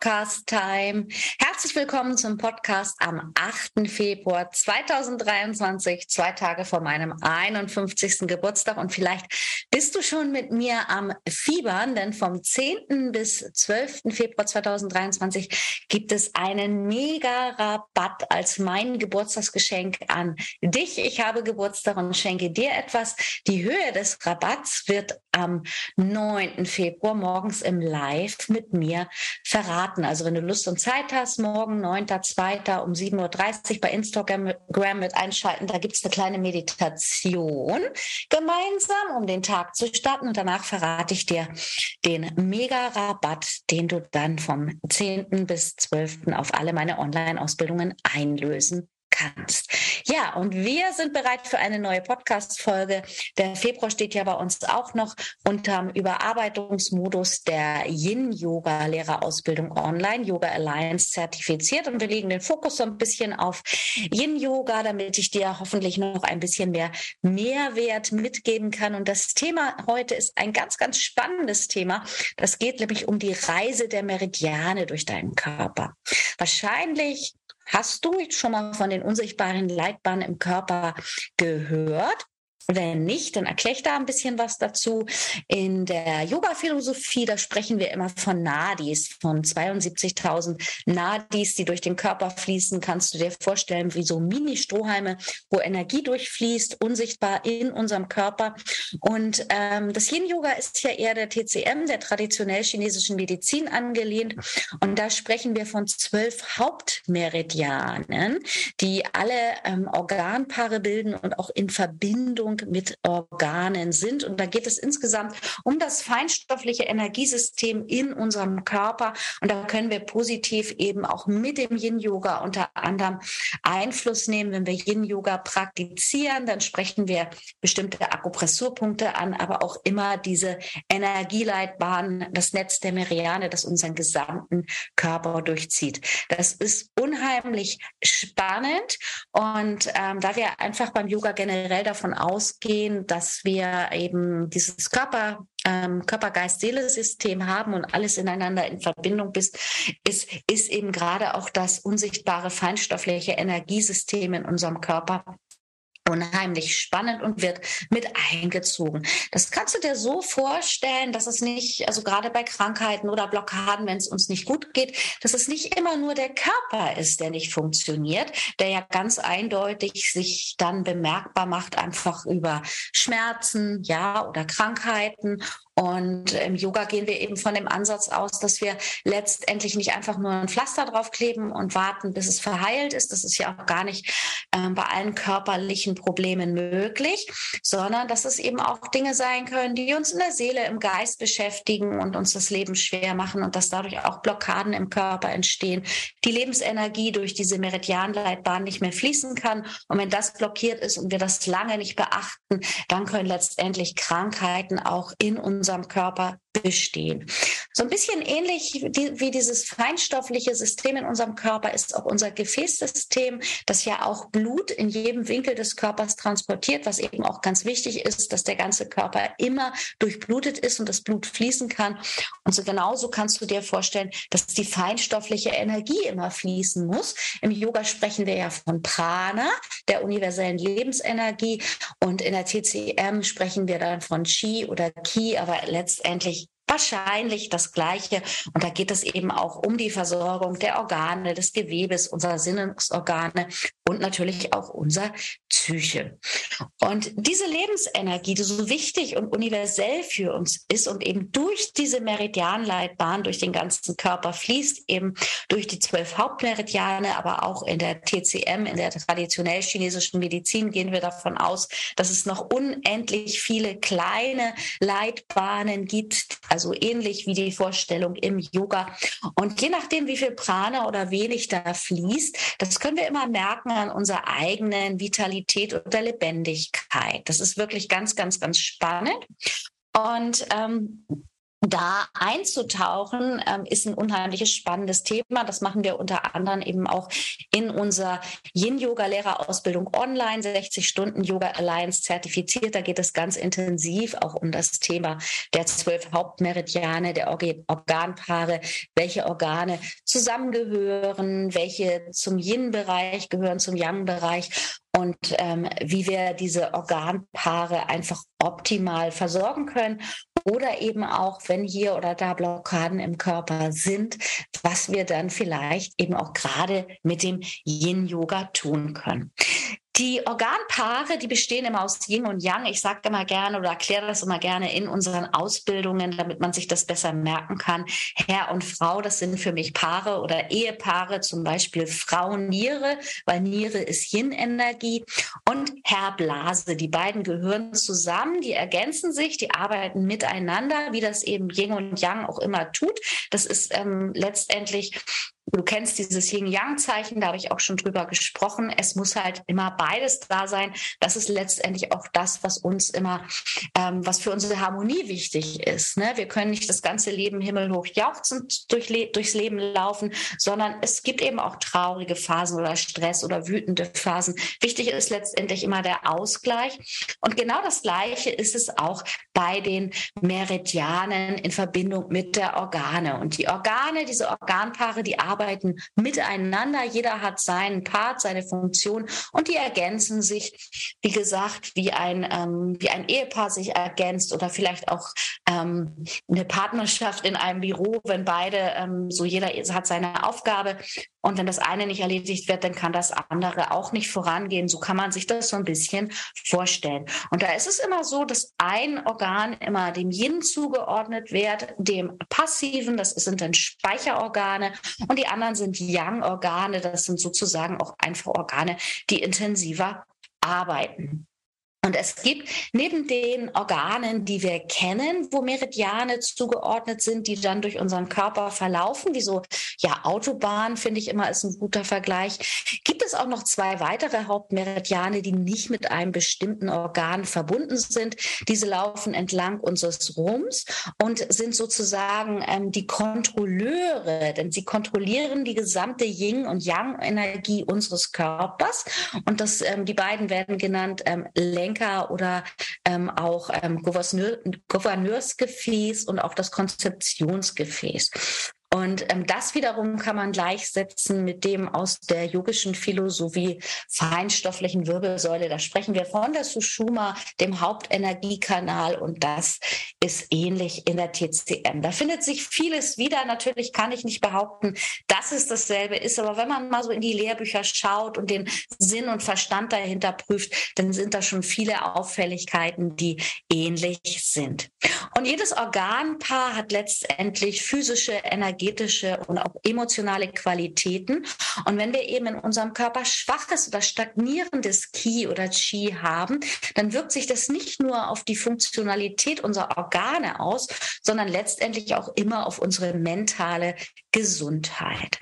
podcast time. Happy Herzlich willkommen zum Podcast am 8. Februar 2023, zwei Tage vor meinem 51. Geburtstag. Und vielleicht bist du schon mit mir am Fiebern, denn vom 10. bis 12. Februar 2023 gibt es einen mega Rabatt als mein Geburtstagsgeschenk an dich. Ich habe Geburtstag und schenke dir etwas. Die Höhe des Rabatts wird am 9. Februar morgens im Live mit mir verraten. Also wenn du Lust und Zeit hast, morgen 9.2. um 7.30 Uhr bei Instagram mit einschalten, da gibt es eine kleine Meditation gemeinsam, um den Tag zu starten. Und danach verrate ich dir den Mega-Rabatt, den du dann vom 10. bis 12. auf alle meine Online-Ausbildungen einlösen kannst. Ja, und wir sind bereit für eine neue Podcast-Folge. Der Februar steht ja bei uns auch noch unterm Überarbeitungsmodus der Yin-Yoga-Lehrerausbildung online, Yoga Alliance zertifiziert. Und wir legen den Fokus so ein bisschen auf Yin-Yoga, damit ich dir hoffentlich noch ein bisschen mehr Mehrwert mitgeben kann. Und das Thema heute ist ein ganz, ganz spannendes Thema. Das geht nämlich um die Reise der Meridiane durch deinen Körper. Wahrscheinlich Hast du schon mal von den unsichtbaren Leitbahnen im Körper gehört? Wenn nicht, dann erkläre ich da ein bisschen was dazu. In der Yoga-Philosophie, da sprechen wir immer von Nadis, von 72.000 Nadis, die durch den Körper fließen. Kannst du dir vorstellen, wie so Mini-Strohhalme, wo Energie durchfließt, unsichtbar in unserem Körper. Und ähm, das Yin-Yoga ist ja eher der TCM, der traditionell chinesischen Medizin angelehnt. Und da sprechen wir von zwölf Hauptmeridianen, die alle ähm, Organpaare bilden und auch in Verbindung mit Organen sind. Und da geht es insgesamt um das feinstoffliche Energiesystem in unserem Körper. Und da können wir positiv eben auch mit dem Yin-Yoga unter anderem Einfluss nehmen. Wenn wir Yin-Yoga praktizieren, dann sprechen wir bestimmte Akupressurpunkte an, aber auch immer diese Energieleitbahn, das Netz der Meridiane, das unseren gesamten Körper durchzieht. Das ist unheimlich spannend. Und ähm, da wir einfach beim Yoga generell davon aus ausgehen, dass wir eben dieses Körper, ähm, Körper-Geist-Seele-System haben und alles ineinander in Verbindung ist, ist, ist eben gerade auch das unsichtbare feinstoffliche Energiesystem in unserem Körper unheimlich spannend und wird mit eingezogen. Das kannst du dir so vorstellen, dass es nicht, also gerade bei Krankheiten oder Blockaden, wenn es uns nicht gut geht, dass es nicht immer nur der Körper ist, der nicht funktioniert, der ja ganz eindeutig sich dann bemerkbar macht, einfach über Schmerzen, ja, oder Krankheiten und im Yoga gehen wir eben von dem Ansatz aus, dass wir letztendlich nicht einfach nur ein Pflaster draufkleben und warten, bis es verheilt ist. Das ist ja auch gar nicht äh, bei allen körperlichen Problemen möglich, sondern dass es eben auch Dinge sein können, die uns in der Seele, im Geist beschäftigen und uns das Leben schwer machen und dass dadurch auch Blockaden im Körper entstehen, die Lebensenergie durch diese Meridianleitbahn nicht mehr fließen kann. Und wenn das blockiert ist und wir das lange nicht beachten, dann können letztendlich Krankheiten auch in unserem unserem Körper bestehen. So ein bisschen ähnlich wie dieses feinstoffliche System in unserem Körper ist auch unser Gefäßsystem, das ja auch Blut in jedem Winkel des Körpers transportiert, was eben auch ganz wichtig ist, dass der ganze Körper immer durchblutet ist und das Blut fließen kann. Und so genauso kannst du dir vorstellen, dass die feinstoffliche Energie immer fließen muss. Im Yoga sprechen wir ja von Prana, der universellen Lebensenergie. Und in der TCM sprechen wir dann von Chi oder Ki, aber letztendlich wahrscheinlich das Gleiche. Und da geht es eben auch um die Versorgung der Organe, des Gewebes, unserer Sinnesorgane und natürlich auch unser Psyche. Und diese Lebensenergie, die so wichtig und universell für uns ist und eben durch diese Meridianleitbahn durch den ganzen Körper fließt, eben durch die zwölf Hauptmeridiane, aber auch in der TCM, in der traditionell chinesischen Medizin gehen wir davon aus, dass es noch unendlich viele kleine Leitbahnen gibt, also also ähnlich wie die Vorstellung im Yoga. Und je nachdem, wie viel Prana oder wenig da fließt, das können wir immer merken an unserer eigenen Vitalität oder Lebendigkeit. Das ist wirklich ganz, ganz, ganz spannend. Und ähm, da einzutauchen, ähm, ist ein unheimliches spannendes Thema. Das machen wir unter anderem eben auch in unserer Yin-Yoga-Lehrerausbildung online, 60 Stunden Yoga Alliance zertifiziert. Da geht es ganz intensiv auch um das Thema der zwölf Hauptmeridiane, der Organpaare, welche Organe zusammengehören, welche zum Yin-Bereich gehören, zum Yang-Bereich und ähm, wie wir diese Organpaare einfach optimal versorgen können oder eben auch, wenn hier oder da Blockaden im Körper sind, was wir dann vielleicht eben auch gerade mit dem Yin-Yoga tun können. Die Organpaare, die bestehen immer aus Yin und Yang. Ich sage immer gerne oder erkläre das immer gerne in unseren Ausbildungen, damit man sich das besser merken kann. Herr und Frau, das sind für mich Paare oder Ehepaare, zum Beispiel Frau Niere, weil Niere ist Yin-Energie und Herr Blase. Die beiden gehören zusammen, die ergänzen sich, die arbeiten miteinander, wie das eben Yin und Yang auch immer tut. Das ist ähm, letztendlich Du kennst dieses Yin-Yang-Zeichen, da habe ich auch schon drüber gesprochen. Es muss halt immer beides da sein. Das ist letztendlich auch das, was uns immer, ähm, was für unsere Harmonie wichtig ist. Ne? Wir können nicht das ganze Leben himmelhoch jauchzend durch, durchs Leben laufen, sondern es gibt eben auch traurige Phasen oder Stress oder wütende Phasen. Wichtig ist letztendlich immer der Ausgleich. Und genau das Gleiche ist es auch bei den Meridianen in Verbindung mit der Organe. Und die Organe, diese Organpaare, die arbeiten arbeiten miteinander. Jeder hat seinen Part, seine Funktion und die ergänzen sich, wie gesagt, wie ein, ähm, wie ein Ehepaar sich ergänzt oder vielleicht auch ähm, eine Partnerschaft in einem Büro, wenn beide, ähm, so jeder hat seine Aufgabe und wenn das eine nicht erledigt wird, dann kann das andere auch nicht vorangehen. So kann man sich das so ein bisschen vorstellen. Und da ist es immer so, dass ein Organ immer dem Yin zugeordnet wird, dem passiven, das sind dann Speicherorgane, und die anderen sind Yang-Organe, das sind sozusagen auch einfach Organe, die intensiver arbeiten. Und es gibt neben den Organen, die wir kennen, wo Meridiane zugeordnet sind, die dann durch unseren Körper verlaufen, wie so, ja, Autobahn, finde ich immer, ist ein guter Vergleich, gibt es auch noch zwei weitere Hauptmeridiane, die nicht mit einem bestimmten Organ verbunden sind. Diese laufen entlang unseres Rums und sind sozusagen ähm, die Kontrolleure, denn sie kontrollieren die gesamte Yin- und Yang-Energie unseres Körpers. Und das, ähm, die beiden werden genannt ähm, Lenker oder ähm, auch ähm, Gouverneur, Gouverneursgefäß und auch das Konzeptionsgefäß. Und ähm, das wiederum kann man gleichsetzen mit dem aus der yogischen Philosophie feinstofflichen Wirbelsäule. Da sprechen wir von der Sushuma, dem Hauptenergiekanal, und das ist ähnlich in der TCM. Da findet sich vieles wieder. Natürlich kann ich nicht behaupten, dass es dasselbe ist, aber wenn man mal so in die Lehrbücher schaut und den Sinn und Verstand dahinter prüft, dann sind da schon viele Auffälligkeiten, die ähnlich sind. Und jedes Organpaar hat letztendlich physische Energie energetische und auch emotionale Qualitäten. Und wenn wir eben in unserem Körper schwaches oder stagnierendes Ki oder Chi haben, dann wirkt sich das nicht nur auf die Funktionalität unserer Organe aus, sondern letztendlich auch immer auf unsere mentale Gesundheit.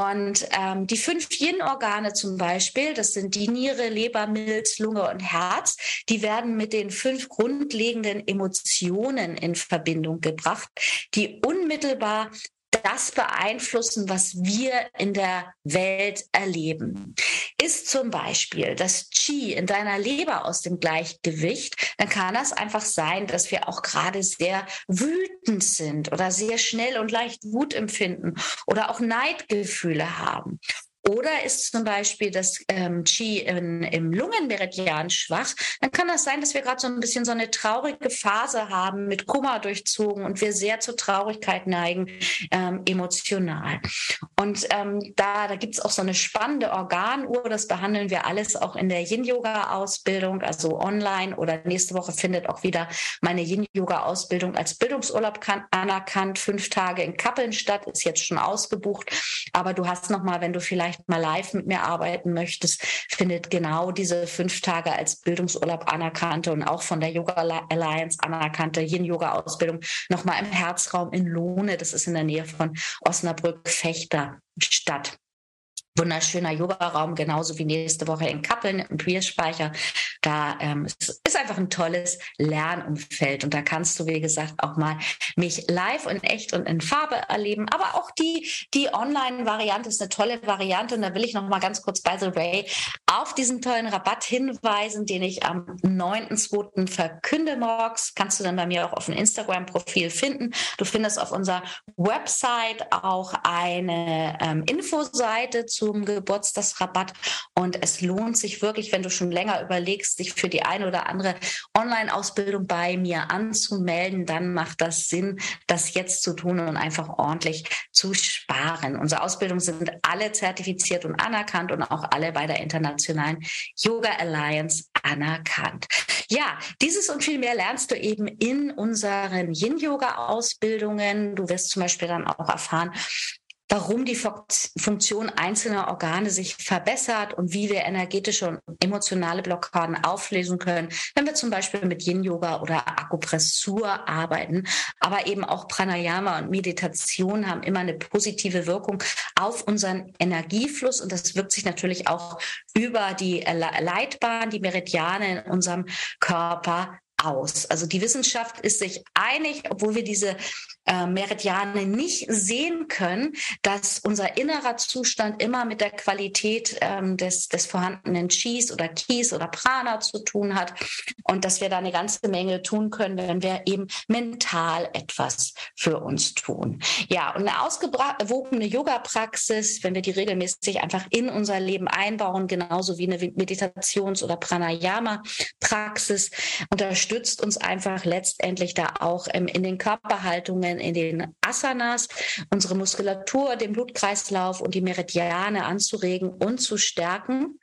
Und ähm, die fünf Yin-Organe zum Beispiel, das sind die Niere, Leber, Milz, Lunge und Herz, die werden mit den fünf grundlegenden Emotionen in Verbindung gebracht, die unmittelbar das beeinflussen, was wir in der Welt erleben. Ist zum Beispiel das Qi in deiner Leber aus dem Gleichgewicht, dann kann das einfach sein, dass wir auch gerade sehr wütend sind oder sehr schnell und leicht Wut empfinden oder auch Neidgefühle haben. Oder ist zum Beispiel das ähm, Qi in, im Lungenmeridian schwach, dann kann das sein, dass wir gerade so ein bisschen so eine traurige Phase haben, mit Kummer durchzogen und wir sehr zur Traurigkeit neigen, ähm, emotional. Und ähm, da, da gibt es auch so eine spannende Organuhr, das behandeln wir alles auch in der Yin-Yoga-Ausbildung, also online oder nächste Woche findet auch wieder meine Yin-Yoga-Ausbildung als Bildungsurlaub anerkannt, fünf Tage in Kappeln statt, ist jetzt schon ausgebucht. Aber du hast nochmal, wenn du vielleicht mal live mit mir arbeiten möchtest, findet genau diese fünf Tage als Bildungsurlaub anerkannte und auch von der Yoga Alliance anerkannte Yin-Yoga-Ausbildung nochmal im Herzraum in Lohne. Das ist in der Nähe von Osnabrück-Fechter statt wunderschöner Yoga-Raum, genauso wie nächste Woche in Kappeln im Queerspeicher. Da ähm, es ist einfach ein tolles Lernumfeld und da kannst du, wie gesagt, auch mal mich live und echt und in Farbe erleben. Aber auch die, die Online-Variante ist eine tolle Variante und da will ich noch mal ganz kurz, by the way, auf diesen tollen Rabatt hinweisen, den ich am 9.2. verkünde morgens. Kannst du dann bei mir auch auf dem Instagram-Profil finden. Du findest auf unserer Website auch eine ähm, Infoseite zu zum Geburtstagsrabatt. Und es lohnt sich wirklich, wenn du schon länger überlegst, dich für die eine oder andere Online-Ausbildung bei mir anzumelden, dann macht das Sinn, das jetzt zu tun und einfach ordentlich zu sparen. Unsere Ausbildungen sind alle zertifiziert und anerkannt und auch alle bei der Internationalen Yoga Alliance anerkannt. Ja, dieses und viel mehr lernst du eben in unseren Yin-Yoga-Ausbildungen. Du wirst zum Beispiel dann auch erfahren, warum die Funktion einzelner Organe sich verbessert und wie wir energetische und emotionale Blockaden auflösen können, wenn wir zum Beispiel mit Yin-Yoga oder Akupressur arbeiten. Aber eben auch Pranayama und Meditation haben immer eine positive Wirkung auf unseren Energiefluss und das wirkt sich natürlich auch über die Leitbahn, die Meridiane in unserem Körper aus. Also die Wissenschaft ist sich einig, obwohl wir diese äh, Meridiane nicht sehen können, dass unser innerer Zustand immer mit der Qualität ähm, des, des vorhandenen Chis oder Kies oder Prana zu tun hat und dass wir da eine ganze Menge tun können, wenn wir eben mental etwas für uns tun. Ja, und eine ausgewogene Yoga-Praxis, wenn wir die regelmäßig einfach in unser Leben einbauen, genauso wie eine Meditations- oder Pranayama-Praxis, unterstützt uns einfach letztendlich da auch ähm, in den Körperhaltungen in den Asanas, unsere Muskulatur, den Blutkreislauf und die Meridiane anzuregen und zu stärken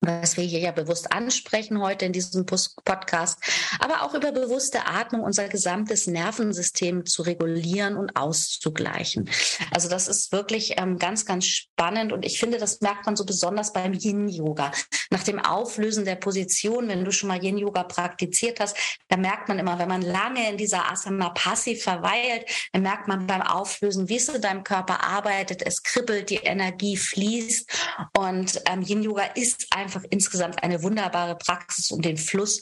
was wir hier ja bewusst ansprechen heute in diesem Podcast, aber auch über bewusste Atmung unser gesamtes Nervensystem zu regulieren und auszugleichen. Also das ist wirklich ähm, ganz, ganz spannend und ich finde, das merkt man so besonders beim Yin-Yoga. Nach dem Auflösen der Position, wenn du schon mal Yin-Yoga praktiziert hast, da merkt man immer, wenn man lange in dieser Asana passiv verweilt, dann merkt man beim Auflösen, wie es in deinem Körper arbeitet, es kribbelt, die Energie fließt und ähm, Yin-Yoga ist einfach einfach insgesamt eine wunderbare Praxis, um den Fluss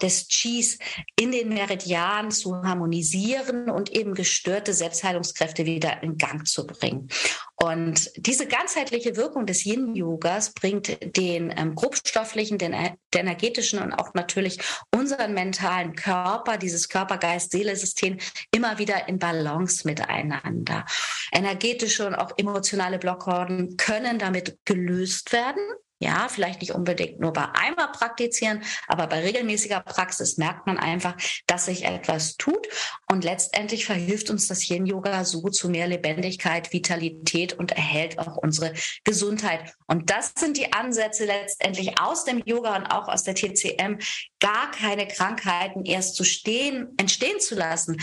des Qis in den Meridianen zu harmonisieren und eben gestörte Selbstheilungskräfte wieder in Gang zu bringen. Und diese ganzheitliche Wirkung des Yin-Yogas bringt den ähm, grobstofflichen, den, den, energetischen und auch natürlich unseren mentalen Körper, dieses Körper-Geist-Seele-System immer wieder in Balance miteinander. Energetische und auch emotionale Blockaden können damit gelöst werden. Ja, vielleicht nicht unbedingt nur bei einmal praktizieren, aber bei regelmäßiger Praxis merkt man einfach, dass sich etwas tut. Und letztendlich verhilft uns das Yin-Yoga so zu mehr Lebendigkeit, Vitalität und erhält auch unsere Gesundheit. Und das sind die Ansätze letztendlich aus dem Yoga und auch aus der TCM, gar keine Krankheiten erst zu stehen, entstehen zu lassen,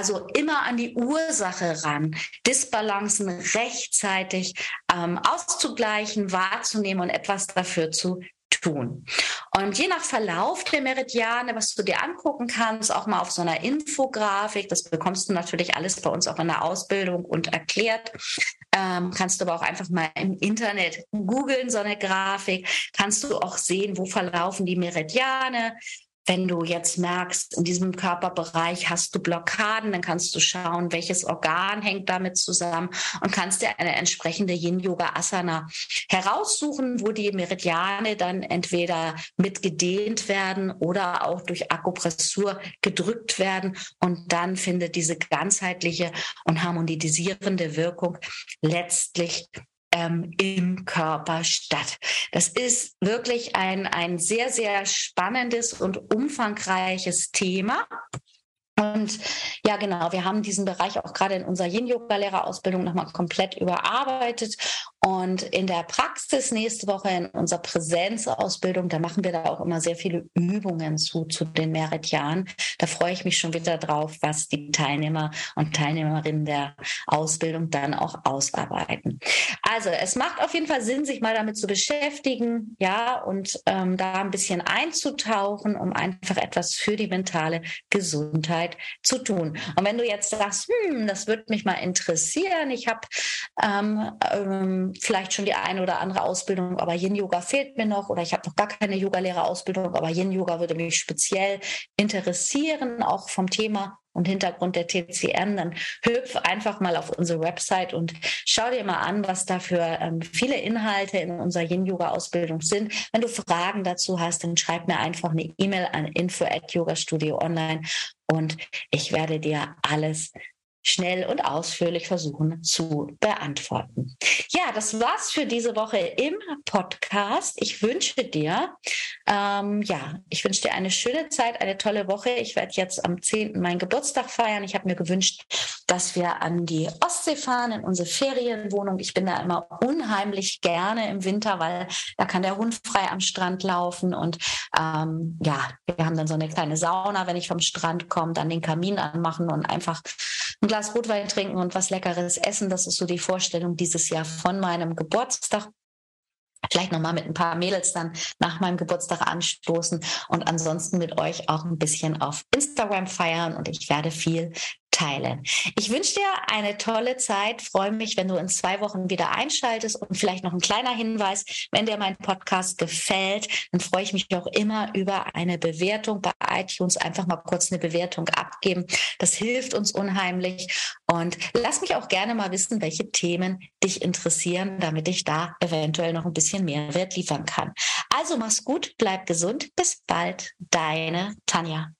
also immer an die Ursache ran, Disbalancen rechtzeitig ähm, auszugleichen, wahrzunehmen und etwas dafür zu tun. Und je nach Verlauf der Meridiane, was du dir angucken kannst, auch mal auf so einer Infografik, das bekommst du natürlich alles bei uns auch in der Ausbildung und erklärt, ähm, kannst du aber auch einfach mal im Internet googeln, so eine Grafik, kannst du auch sehen, wo verlaufen die Meridiane, wenn du jetzt merkst, in diesem Körperbereich hast du Blockaden, dann kannst du schauen, welches Organ hängt damit zusammen und kannst dir eine entsprechende Yin-Yoga-Asana heraussuchen, wo die Meridiane dann entweder mit gedehnt werden oder auch durch Akupressur gedrückt werden. Und dann findet diese ganzheitliche und harmonisierende Wirkung letztlich ähm, im Körper statt. Das ist wirklich ein, ein sehr, sehr spannendes und umfangreiches Thema. Und ja, genau, wir haben diesen Bereich auch gerade in unserer Yin-Yoga-Lehrerausbildung nochmal komplett überarbeitet. Und in der Praxis nächste Woche in unserer Präsenzausbildung, da machen wir da auch immer sehr viele Übungen zu, zu den Meridianen. Da freue ich mich schon wieder drauf, was die Teilnehmer und Teilnehmerinnen der Ausbildung dann auch ausarbeiten. Also es macht auf jeden Fall Sinn, sich mal damit zu beschäftigen, ja, und ähm, da ein bisschen einzutauchen, um einfach etwas für die mentale Gesundheit zu tun. Und wenn du jetzt sagst, hm, das würde mich mal interessieren, ich habe ähm, ähm, vielleicht schon die eine oder andere Ausbildung, aber Yin-Yoga fehlt mir noch oder ich habe noch gar keine Yogalehrerausbildung, aber Yin-Yoga würde mich speziell interessieren, auch vom Thema und Hintergrund der TCM, dann hüpf einfach mal auf unsere Website und schau dir mal an, was da für ähm, viele Inhalte in unserer Yin-Yoga-Ausbildung sind. Wenn du Fragen dazu hast, dann schreib mir einfach eine E-Mail an info at Yoga Online und ich werde dir alles schnell und ausführlich versuchen zu beantworten. Ja, das war's für diese Woche im Podcast. Ich wünsche dir, ähm, ja, ich wünsche dir eine schöne Zeit, eine tolle Woche. Ich werde jetzt am 10. meinen Geburtstag feiern. Ich habe mir gewünscht, dass wir an die Ostsee fahren, in unsere Ferienwohnung. Ich bin da immer unheimlich gerne im Winter, weil da kann der Hund frei am Strand laufen. Und ähm, ja, wir haben dann so eine kleine Sauna, wenn ich vom Strand komme, dann den Kamin anmachen und einfach ein Glas Rotwein trinken und was Leckeres essen. Das ist so die Vorstellung dieses Jahr von meinem Geburtstag. Vielleicht nochmal mit ein paar Mädels dann nach meinem Geburtstag anstoßen und ansonsten mit euch auch ein bisschen auf Instagram feiern und ich werde viel teilen. Ich wünsche dir eine tolle Zeit, freue mich, wenn du in zwei Wochen wieder einschaltest und vielleicht noch ein kleiner Hinweis, wenn dir mein Podcast gefällt, dann freue ich mich auch immer über eine Bewertung bei iTunes, einfach mal kurz eine Bewertung abgeben. Das hilft uns unheimlich und lass mich auch gerne mal wissen, welche Themen dich interessieren, damit ich da eventuell noch ein bisschen Mehrwert liefern kann. Also mach's gut, bleib gesund, bis bald, deine Tanja.